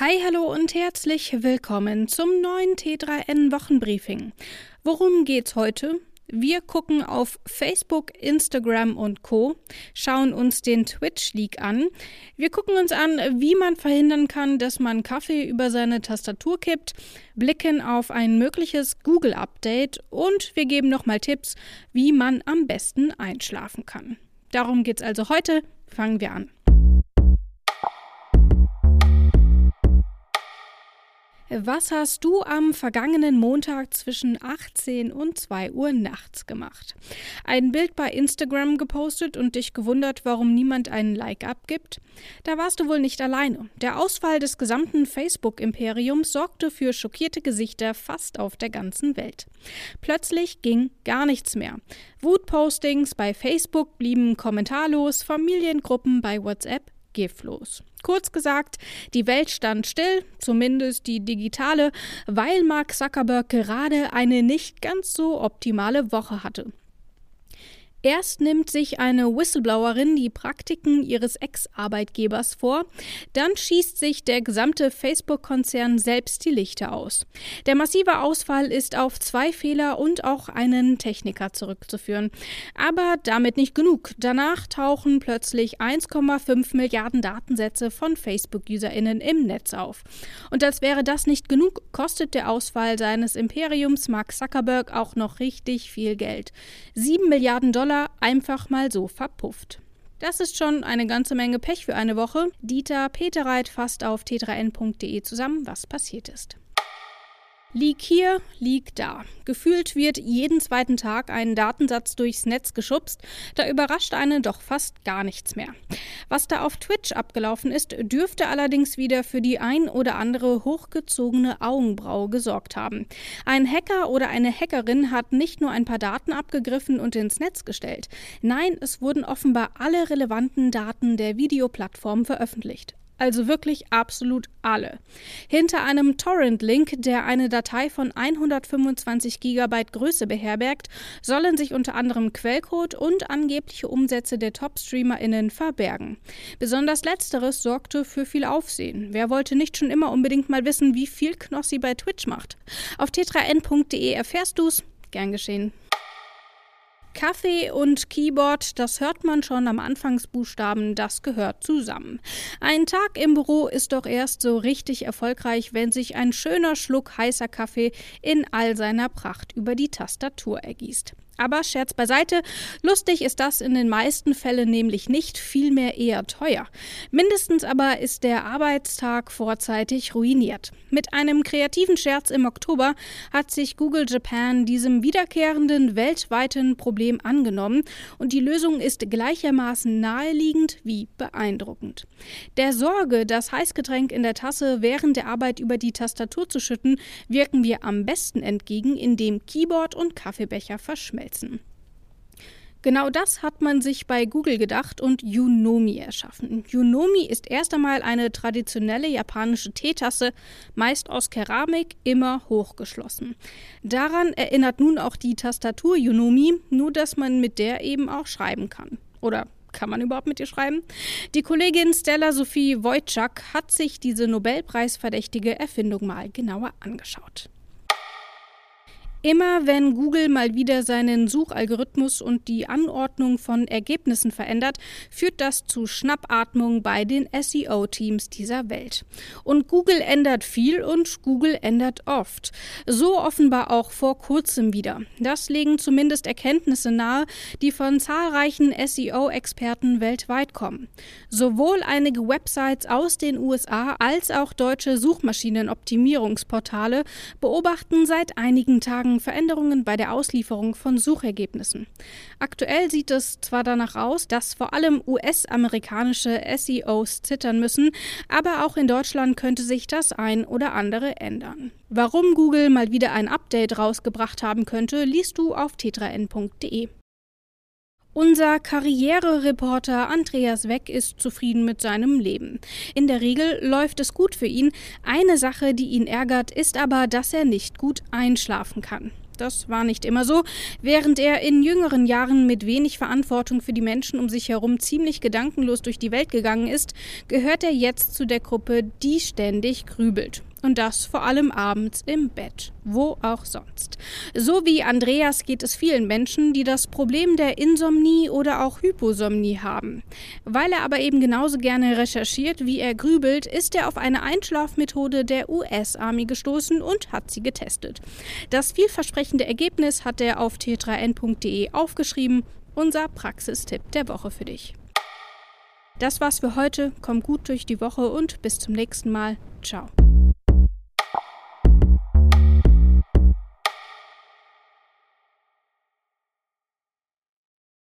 Hi, hallo und herzlich willkommen zum neuen T3N Wochenbriefing. Worum geht's heute? Wir gucken auf Facebook, Instagram und Co, schauen uns den Twitch League an. Wir gucken uns an, wie man verhindern kann, dass man Kaffee über seine Tastatur kippt, blicken auf ein mögliches Google Update und wir geben nochmal Tipps, wie man am besten einschlafen kann. Darum geht's also heute. Fangen wir an. Was hast du am vergangenen Montag zwischen 18 und 2 Uhr nachts gemacht? Ein Bild bei Instagram gepostet und dich gewundert, warum niemand einen Like abgibt? Da warst du wohl nicht alleine. Der Ausfall des gesamten Facebook-Imperiums sorgte für schockierte Gesichter fast auf der ganzen Welt. Plötzlich ging gar nichts mehr. Wutpostings bei Facebook blieben kommentarlos, Familiengruppen bei WhatsApp giftlos. Kurz gesagt, die Welt stand still, zumindest die digitale, weil Mark Zuckerberg gerade eine nicht ganz so optimale Woche hatte. Erst nimmt sich eine Whistleblowerin die Praktiken ihres Ex-Arbeitgebers vor, dann schießt sich der gesamte Facebook-Konzern selbst die Lichter aus. Der massive Ausfall ist auf zwei Fehler und auch einen Techniker zurückzuführen. Aber damit nicht genug. Danach tauchen plötzlich 1,5 Milliarden Datensätze von Facebook-UserInnen im Netz auf. Und als wäre das nicht genug, kostet der Ausfall seines Imperiums Mark Zuckerberg auch noch richtig viel Geld. 7 Milliarden Dollar Dollar einfach mal so verpufft. Das ist schon eine ganze Menge Pech für eine Woche. Dieter Peterreit fasst auf t3n.de zusammen, was passiert ist. Leak hier, Leak da. Gefühlt wird jeden zweiten Tag ein Datensatz durchs Netz geschubst, da überrascht einen doch fast gar nichts mehr. Was da auf Twitch abgelaufen ist, dürfte allerdings wieder für die ein oder andere hochgezogene Augenbraue gesorgt haben. Ein Hacker oder eine Hackerin hat nicht nur ein paar Daten abgegriffen und ins Netz gestellt. Nein, es wurden offenbar alle relevanten Daten der Videoplattform veröffentlicht. Also wirklich absolut alle. Hinter einem Torrent-Link, der eine Datei von 125 GB Größe beherbergt, sollen sich unter anderem Quellcode und angebliche Umsätze der Top-StreamerInnen verbergen. Besonders letzteres sorgte für viel Aufsehen. Wer wollte nicht schon immer unbedingt mal wissen, wie viel Knossi bei Twitch macht? Auf tetraN.de erfährst du's. Gern geschehen. Kaffee und Keyboard, das hört man schon am Anfangsbuchstaben, das gehört zusammen. Ein Tag im Büro ist doch erst so richtig erfolgreich, wenn sich ein schöner Schluck heißer Kaffee in all seiner Pracht über die Tastatur ergießt. Aber Scherz beiseite, lustig ist das in den meisten Fällen nämlich nicht, vielmehr eher teuer. Mindestens aber ist der Arbeitstag vorzeitig ruiniert. Mit einem kreativen Scherz im Oktober hat sich Google Japan diesem wiederkehrenden weltweiten Problem angenommen und die Lösung ist gleichermaßen naheliegend wie beeindruckend. Der Sorge, das Heißgetränk in der Tasse während der Arbeit über die Tastatur zu schütten, wirken wir am besten entgegen, indem Keyboard und Kaffeebecher verschmelzen umwälzen. Genau das hat man sich bei Google gedacht und Unomi erschaffen. Unomi ist erst einmal eine traditionelle japanische Teetasse, meist aus Keramik, immer hochgeschlossen. Daran erinnert nun auch die Tastatur Unomi, nur dass man mit der eben auch schreiben kann. Oder kann man überhaupt mit ihr schreiben? Die Kollegin Stella Sophie Wojcik hat sich diese Nobelpreisverdächtige Erfindung mal genauer angeschaut. Immer wenn Google mal wieder seinen Suchalgorithmus und die Anordnung von Ergebnissen verändert, führt das zu Schnappatmung bei den SEO-Teams dieser Welt. Und Google ändert viel und Google ändert oft. So offenbar auch vor kurzem wieder. Das legen zumindest Erkenntnisse nahe, die von zahlreichen SEO-Experten weltweit kommen. Sowohl einige Websites aus den USA als auch deutsche Suchmaschinenoptimierungsportale beobachten seit einigen Tagen Tagen Veränderungen bei der Auslieferung von Suchergebnissen. Aktuell sieht es zwar danach aus, dass vor allem US-amerikanische SEOs zittern müssen, aber auch in Deutschland könnte sich das ein oder andere ändern. Warum Google mal wieder ein Update rausgebracht haben könnte, liest du auf tetraN.de. Unser Karrierereporter Andreas Weck ist zufrieden mit seinem Leben. In der Regel läuft es gut für ihn. Eine Sache, die ihn ärgert, ist aber, dass er nicht gut einschlafen kann. Das war nicht immer so. Während er in jüngeren Jahren mit wenig Verantwortung für die Menschen um sich herum ziemlich gedankenlos durch die Welt gegangen ist, gehört er jetzt zu der Gruppe, die ständig grübelt. Und das vor allem abends im Bett, wo auch sonst. So wie Andreas geht es vielen Menschen, die das Problem der Insomnie oder auch Hyposomnie haben. Weil er aber eben genauso gerne recherchiert, wie er grübelt, ist er auf eine Einschlafmethode der US-Army gestoßen und hat sie getestet. Das vielversprechende Ergebnis hat er auf t3n.de aufgeschrieben. Unser Praxistipp der Woche für dich. Das war's für heute. Komm gut durch die Woche und bis zum nächsten Mal. Ciao.